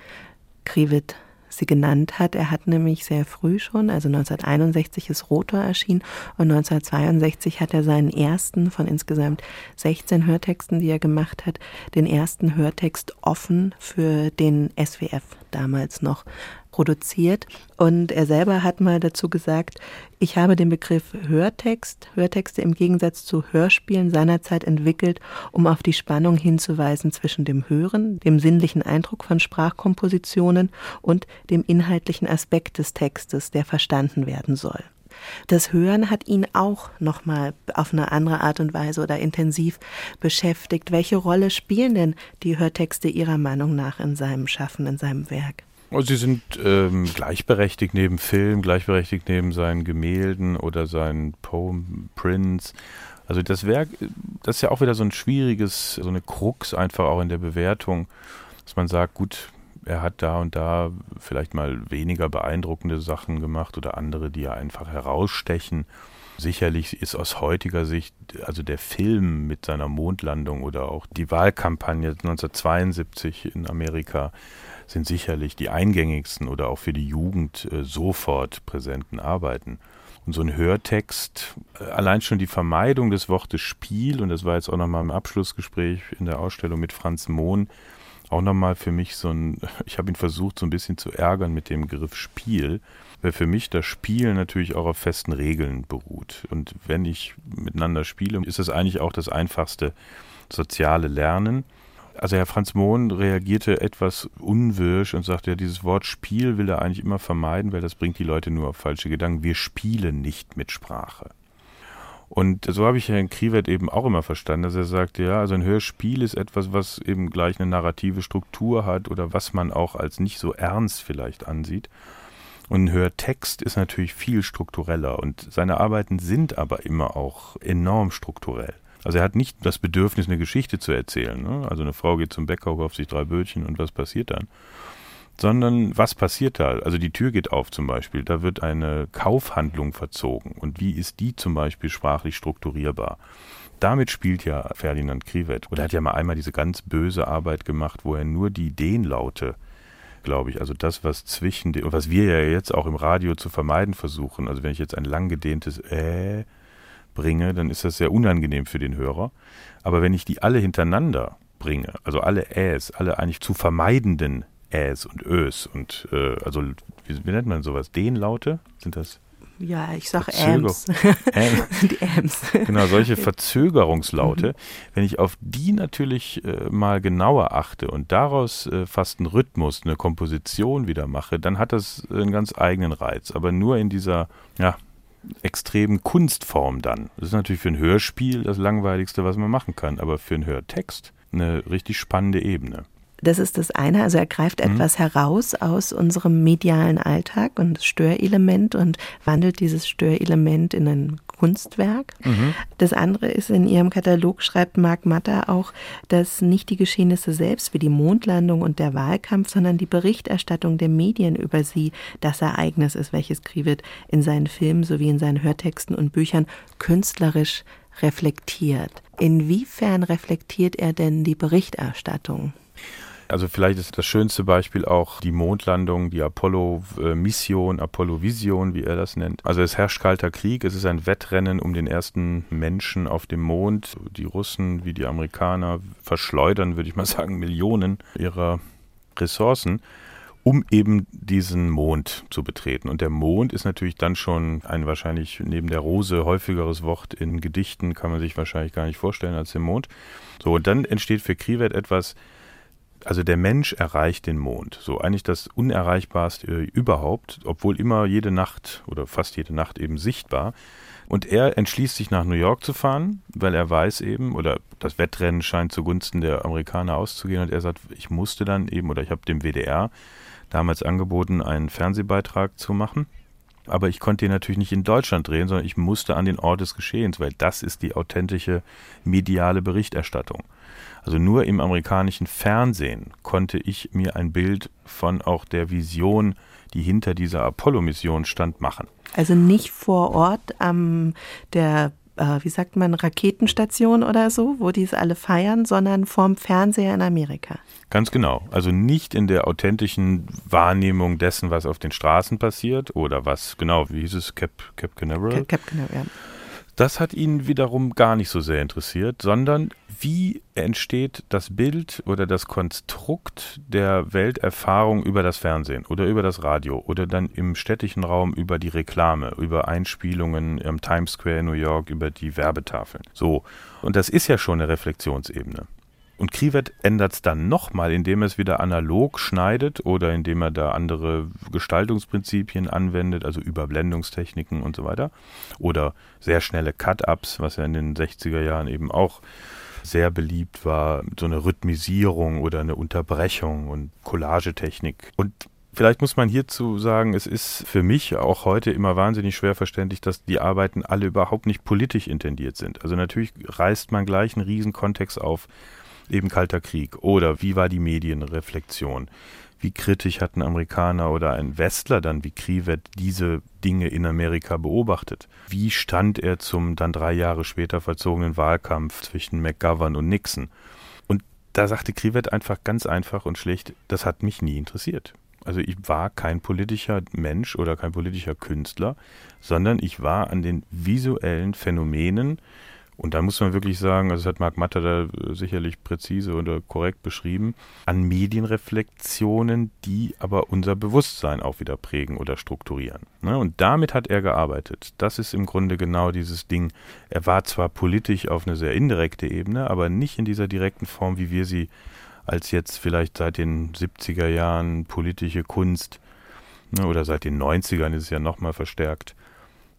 Speaker 2: Krivit sie genannt hat. Er hat nämlich sehr früh schon, also 1961 ist Rotor erschienen und 1962 hat er seinen ersten von insgesamt 16 Hörtexten, die er gemacht hat, den ersten Hörtext offen für den SWF damals noch produziert. Und er selber hat mal dazu gesagt, ich habe den Begriff Hörtext, Hörtexte im Gegensatz zu Hörspielen seinerzeit entwickelt, um auf die Spannung hinzuweisen zwischen dem Hören, dem sinnlichen Eindruck von Sprachkompositionen und dem inhaltlichen Aspekt des Textes, der verstanden werden soll. Das Hören hat ihn auch nochmal auf eine andere Art und Weise oder intensiv beschäftigt. Welche Rolle spielen denn die Hörtexte Ihrer Meinung nach in seinem Schaffen, in seinem Werk?
Speaker 3: Also sie sind ähm, gleichberechtigt neben Film, gleichberechtigt neben seinen Gemälden oder seinen Poem Prints. Also das Werk, das ist ja auch wieder so ein schwieriges, so eine Krux einfach auch in der Bewertung, dass man sagt, gut, er hat da und da vielleicht mal weniger beeindruckende Sachen gemacht oder andere, die ja einfach herausstechen. Sicherlich ist aus heutiger Sicht, also der Film mit seiner Mondlandung oder auch die Wahlkampagne 1972 in Amerika sind sicherlich die eingängigsten oder auch für die Jugend äh, sofort präsenten Arbeiten. Und so ein Hörtext, äh, allein schon die Vermeidung des Wortes Spiel, und das war jetzt auch nochmal im Abschlussgespräch in der Ausstellung mit Franz Mohn, auch nochmal für mich so ein, ich habe ihn versucht so ein bisschen zu ärgern mit dem Begriff Spiel, weil für mich das Spiel natürlich auch auf festen Regeln beruht. Und wenn ich miteinander spiele, ist es eigentlich auch das einfachste soziale Lernen. Also Herr Franz Mohn reagierte etwas unwirsch und sagte, ja, dieses Wort Spiel will er eigentlich immer vermeiden, weil das bringt die Leute nur auf falsche Gedanken. Wir spielen nicht mit Sprache. Und so habe ich Herrn Kriwet eben auch immer verstanden, dass er sagt, ja, also ein Hörspiel ist etwas, was eben gleich eine narrative Struktur hat oder was man auch als nicht so ernst vielleicht ansieht. Und ein Hörtext ist natürlich viel struktureller und seine Arbeiten sind aber immer auch enorm strukturell. Also er hat nicht das Bedürfnis, eine Geschichte zu erzählen. Ne? Also eine Frau geht zum Bäcker, kauft sich drei Bötchen und was passiert dann? Sondern was passiert da? Also die Tür geht auf zum Beispiel, da wird eine Kaufhandlung verzogen. Und wie ist die zum Beispiel sprachlich strukturierbar? Damit spielt ja Ferdinand Krivet. Oder hat ja mal einmal diese ganz böse Arbeit gemacht, wo er nur die Ideenlaute glaube ich. Also das, was zwischen den, was wir ja jetzt auch im Radio zu vermeiden versuchen. Also wenn ich jetzt ein lang gedehntes äh bringe, dann ist das sehr unangenehm für den Hörer. Aber wenn ich die alle hintereinander bringe, also alle Äs, alle eigentlich zu vermeidenden Äs und Ös und äh, also wie, wie, nennt man sowas? Dehnlaute? Sind das?
Speaker 2: Ja, ich sag Äms.
Speaker 3: die Äms. Genau, solche Verzögerungslaute. Mhm. Wenn ich auf die natürlich äh, mal genauer achte und daraus äh, fast einen Rhythmus, eine Komposition wieder mache, dann hat das einen ganz eigenen Reiz. Aber nur in dieser, ja, extremen Kunstform dann. Das ist natürlich für ein Hörspiel das langweiligste, was man machen kann, aber für einen Hörtext eine richtig spannende Ebene.
Speaker 2: Das ist das eine. Also er greift mhm. etwas heraus aus unserem medialen Alltag und das Störelement und wandelt dieses Störelement in ein Kunstwerk. Mhm. Das andere ist, in ihrem Katalog schreibt Marc Matter auch, dass nicht die Geschehnisse selbst wie die Mondlandung und der Wahlkampf, sondern die Berichterstattung der Medien über sie das Ereignis ist, welches Krivet in seinen Filmen sowie in seinen Hörtexten und Büchern künstlerisch reflektiert. Inwiefern reflektiert er denn die Berichterstattung?
Speaker 3: Also vielleicht ist das schönste Beispiel auch die Mondlandung, die Apollo-Mission, Apollo-Vision, wie er das nennt. Also es herrscht kalter Krieg, es ist ein Wettrennen um den ersten Menschen auf dem Mond. Die Russen wie die Amerikaner verschleudern, würde ich mal sagen, Millionen ihrer Ressourcen um eben diesen Mond zu betreten. Und der Mond ist natürlich dann schon ein wahrscheinlich neben der Rose häufigeres Wort in Gedichten, kann man sich wahrscheinlich gar nicht vorstellen als der Mond. So, und dann entsteht für Krivet etwas, Also der Mensch erreicht den Mond. So eigentlich das Unerreichbarste überhaupt, obwohl immer jede Nacht oder fast jede Nacht eben sichtbar. Und er entschließt sich nach New York zu fahren, weil er weiß eben, oder das Wettrennen scheint zugunsten der Amerikaner auszugehen. Und er sagt, ich musste dann eben, oder ich habe dem WDR damals angeboten, einen Fernsehbeitrag zu machen. Aber ich konnte ihn natürlich nicht in Deutschland drehen, sondern ich musste an den Ort des Geschehens, weil das ist die authentische mediale Berichterstattung. Also nur im amerikanischen Fernsehen konnte ich mir ein Bild von auch der Vision, die hinter dieser Apollo-Mission stand, machen.
Speaker 2: Also nicht vor Ort am der äh, wie sagt man, Raketenstation oder so, wo die es alle feiern, sondern vorm Fernseher in Amerika.
Speaker 3: Ganz genau. Also nicht in der authentischen Wahrnehmung dessen, was auf den Straßen passiert oder was, genau, wie hieß es, Cap, Cap Canaveral? Cap, Cap Canaveral, ja. Das hat ihn wiederum gar nicht so sehr interessiert, sondern wie entsteht das Bild oder das Konstrukt der Welterfahrung über das Fernsehen oder über das Radio oder dann im städtischen Raum über die Reklame, über Einspielungen im Times Square in New York, über die Werbetafeln. So. Und das ist ja schon eine Reflexionsebene. Und Krivet ändert es dann nochmal, indem er es wieder analog schneidet oder indem er da andere Gestaltungsprinzipien anwendet, also Überblendungstechniken und so weiter. Oder sehr schnelle Cut-Ups, was ja in den 60er Jahren eben auch sehr beliebt war, so eine Rhythmisierung oder eine Unterbrechung und Collagetechnik. Und Vielleicht muss man hierzu sagen, es ist für mich auch heute immer wahnsinnig schwer verständlich, dass die Arbeiten alle überhaupt nicht politisch intendiert sind. Also natürlich reißt man gleich einen riesen Kontext auf, eben Kalter Krieg oder wie war die Medienreflexion? Wie kritisch hatten Amerikaner oder ein Westler dann wie Krivet diese Dinge in Amerika beobachtet? Wie stand er zum dann drei Jahre später vollzogenen Wahlkampf zwischen McGovern und Nixon? Und da sagte Krivet einfach ganz einfach und schlicht, das hat mich nie interessiert. Also ich war kein politischer Mensch oder kein politischer Künstler, sondern ich war an den visuellen Phänomenen und da muss man wirklich sagen, also das hat Marc Matter da sicherlich präzise oder korrekt beschrieben, an Medienreflexionen, die aber unser Bewusstsein auch wieder prägen oder strukturieren. Ne? Und damit hat er gearbeitet. Das ist im Grunde genau dieses Ding. Er war zwar politisch auf eine sehr indirekte Ebene, aber nicht in dieser direkten Form, wie wir sie als jetzt vielleicht seit den 70er Jahren politische Kunst ne, oder seit den 90ern ist es ja nochmal verstärkt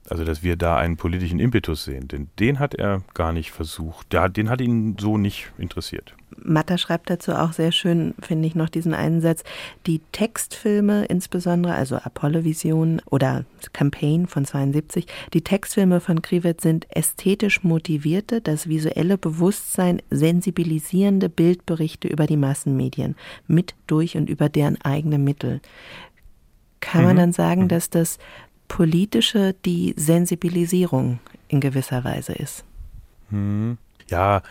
Speaker 3: also, dass wir da einen politischen Impetus sehen, denn den hat er gar nicht versucht. Der, den hat ihn so nicht interessiert.
Speaker 2: Matter schreibt dazu auch sehr schön, finde ich, noch diesen einen Satz. Die Textfilme insbesondere, also Apollo-Vision oder Campaign von 72, die Textfilme von Krivet sind ästhetisch motivierte, das visuelle Bewusstsein sensibilisierende Bildberichte über die Massenmedien, mit, durch und über deren eigene Mittel. Kann man mhm. dann sagen, mhm. dass das politische die Sensibilisierung in gewisser Weise ist.
Speaker 3: Hm. Ja,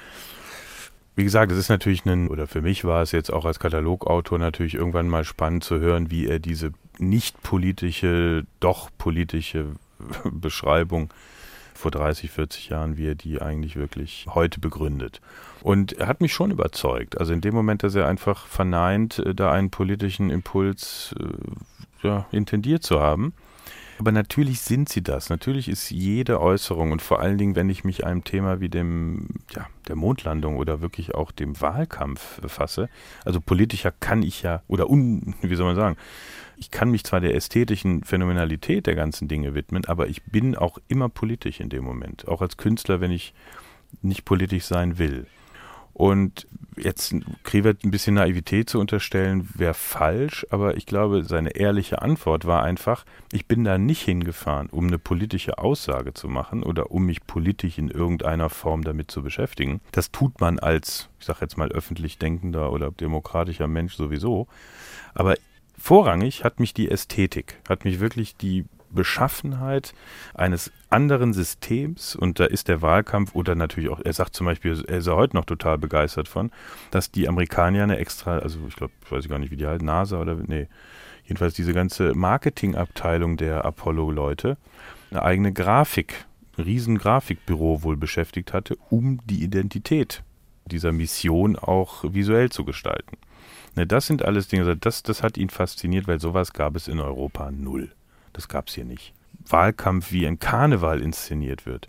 Speaker 3: wie gesagt, es ist natürlich ein, oder für mich war es jetzt auch als Katalogautor natürlich irgendwann mal spannend zu hören, wie er diese nicht politische, doch politische Beschreibung vor 30, 40 Jahren, wie er die eigentlich wirklich heute begründet. Und er hat mich schon überzeugt. Also in dem Moment, dass er einfach verneint, äh, da einen politischen Impuls äh, ja, intendiert zu haben, aber natürlich sind sie das. Natürlich ist jede Äußerung und vor allen Dingen, wenn ich mich einem Thema wie dem, ja, der Mondlandung oder wirklich auch dem Wahlkampf fasse, also politischer kann ich ja, oder un, wie soll man sagen, ich kann mich zwar der ästhetischen Phänomenalität der ganzen Dinge widmen, aber ich bin auch immer politisch in dem Moment. Auch als Künstler, wenn ich nicht politisch sein will. Und jetzt Krewert ein bisschen Naivität zu unterstellen, wäre falsch, aber ich glaube, seine ehrliche Antwort war einfach, ich bin da nicht hingefahren, um eine politische Aussage zu machen oder um mich politisch in irgendeiner Form damit zu beschäftigen. Das tut man als, ich sage jetzt mal, öffentlich denkender oder demokratischer Mensch sowieso. Aber vorrangig hat mich die Ästhetik, hat mich wirklich die Beschaffenheit eines anderen Systems, und da ist der Wahlkampf oder natürlich auch, er sagt zum Beispiel, er ist ja heute noch total begeistert von, dass die Amerikaner eine extra, also ich glaube, ich weiß gar nicht, wie die halt, NASA oder, nee, jedenfalls diese ganze Marketingabteilung der Apollo-Leute eine eigene Grafik, ein riesen Grafikbüro wohl beschäftigt hatte, um die Identität dieser Mission auch visuell zu gestalten. Ne, das sind alles Dinge, das, das hat ihn fasziniert, weil sowas gab es in Europa null. Das gab es hier nicht. Wahlkampf wie ein Karneval inszeniert wird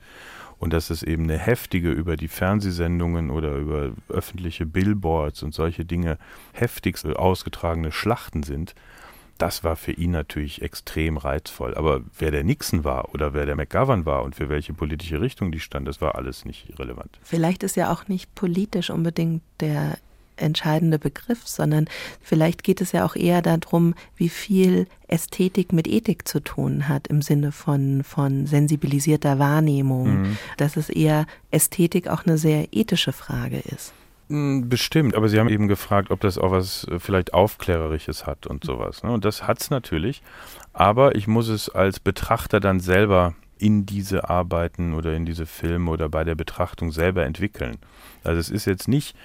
Speaker 3: und dass es eben eine heftige über die Fernsehsendungen oder über öffentliche Billboards und solche Dinge heftigst ausgetragene Schlachten sind, das war für ihn natürlich extrem reizvoll. Aber wer der Nixon war oder wer der McGovern war und für welche politische Richtung die stand, das war alles nicht relevant.
Speaker 2: Vielleicht ist ja auch nicht politisch unbedingt der entscheidende Begriff, sondern vielleicht geht es ja auch eher darum, wie viel Ästhetik mit Ethik zu tun hat im Sinne von, von sensibilisierter Wahrnehmung, mhm. dass es eher Ästhetik auch eine sehr ethische Frage ist.
Speaker 3: Hm, bestimmt, aber Sie haben eben gefragt, ob das auch was äh, vielleicht Aufklärerisches hat und sowas. Ne? Und das hat es natürlich, aber ich muss es als Betrachter dann selber in diese Arbeiten oder in diese Filme oder bei der Betrachtung selber entwickeln. Also es ist jetzt nicht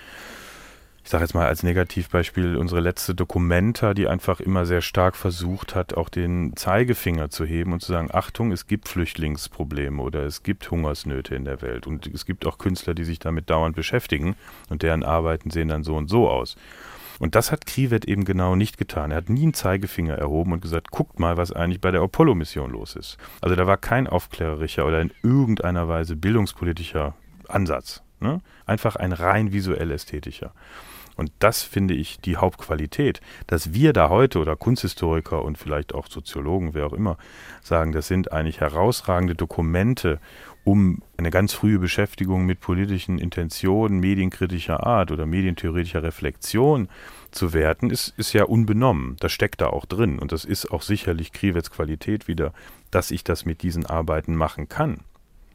Speaker 3: ich sage jetzt mal als Negativbeispiel unsere letzte Dokumenta, die einfach immer sehr stark versucht hat, auch den Zeigefinger zu heben und zu sagen, Achtung, es gibt Flüchtlingsprobleme oder es gibt Hungersnöte in der Welt und es gibt auch Künstler, die sich damit dauernd beschäftigen und deren Arbeiten sehen dann so und so aus. Und das hat Krivet eben genau nicht getan. Er hat nie einen Zeigefinger erhoben und gesagt, guckt mal, was eigentlich bei der Apollo-Mission los ist. Also da war kein aufklärerischer oder in irgendeiner Weise bildungspolitischer Ansatz. Ne? Einfach ein rein visuell ästhetischer. Und das finde ich die Hauptqualität, dass wir da heute oder Kunsthistoriker und vielleicht auch Soziologen, wer auch immer, sagen, das sind eigentlich herausragende Dokumente, um eine ganz frühe Beschäftigung mit politischen Intentionen medienkritischer Art oder medientheoretischer Reflexion zu werten, ist, ist ja unbenommen. Das steckt da auch drin. Und das ist auch sicherlich Krivets Qualität wieder, dass ich das mit diesen Arbeiten machen kann.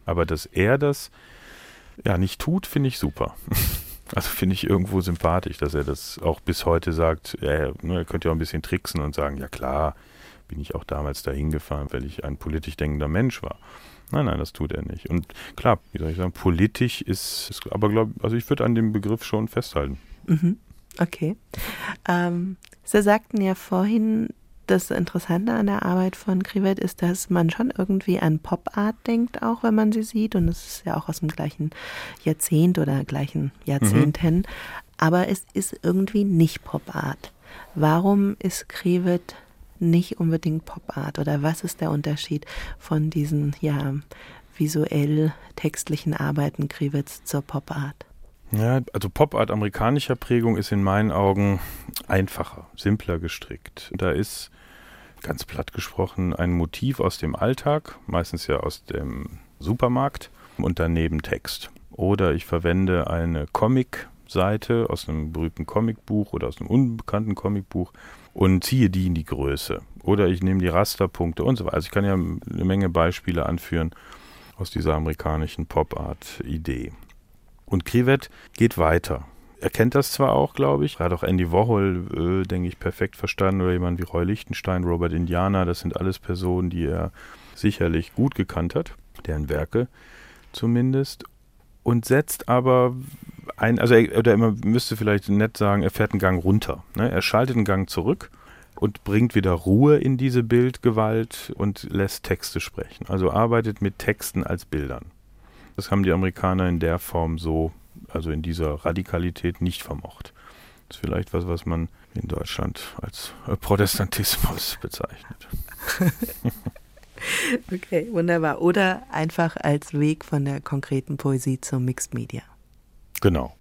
Speaker 3: Aber dass er das ja nicht tut, finde ich super. Also finde ich irgendwo sympathisch, dass er das auch bis heute sagt. Er, ne, er könnte ja auch ein bisschen tricksen und sagen, ja klar, bin ich auch damals dahin gefahren, weil ich ein politisch denkender Mensch war. Nein, nein, das tut er nicht. Und klar, wie soll ich sagen, politisch ist, ist aber glaube also ich würde an dem Begriff schon festhalten.
Speaker 2: Mhm. Okay. Ähm, Sie sagten ja vorhin, das Interessante an der Arbeit von Krivet ist, dass man schon irgendwie an Pop-Art denkt, auch wenn man sie sieht. Und es ist ja auch aus dem gleichen Jahrzehnt oder gleichen Jahrzehnten. Mhm. Aber es ist irgendwie nicht Pop-Art. Warum ist Krivet nicht unbedingt Pop-Art? Oder was ist der Unterschied von diesen, ja, visuell textlichen Arbeiten Krivets zur Pop-Art?
Speaker 3: Ja, also Pop-Art amerikanischer Prägung ist in meinen Augen einfacher, simpler gestrickt. Da ist ganz platt gesprochen ein Motiv aus dem Alltag, meistens ja aus dem Supermarkt und daneben Text. Oder ich verwende eine Comic-Seite aus einem berühmten Comicbuch oder aus einem unbekannten Comicbuch und ziehe die in die Größe. Oder ich nehme die Rasterpunkte und so weiter. Also ich kann ja eine Menge Beispiele anführen aus dieser amerikanischen Pop-Art-Idee. Und Krivet geht weiter. Er kennt das zwar auch, glaube ich. Er hat auch Andy Warhol, äh, denke ich, perfekt verstanden. Oder jemand wie Roy Lichtenstein, Robert Indiana. Das sind alles Personen, die er sicherlich gut gekannt hat. Deren Werke zumindest. Und setzt aber ein, also er, oder man müsste vielleicht nett sagen, er fährt einen Gang runter. Ne? Er schaltet einen Gang zurück und bringt wieder Ruhe in diese Bildgewalt und lässt Texte sprechen. Also arbeitet mit Texten als Bildern. Das haben die Amerikaner in der Form so, also in dieser Radikalität nicht vermocht. Das ist vielleicht was, was man in Deutschland als äh, Protestantismus bezeichnet.
Speaker 2: okay, wunderbar. Oder einfach als Weg von der konkreten Poesie zum Mixed Media.
Speaker 3: Genau.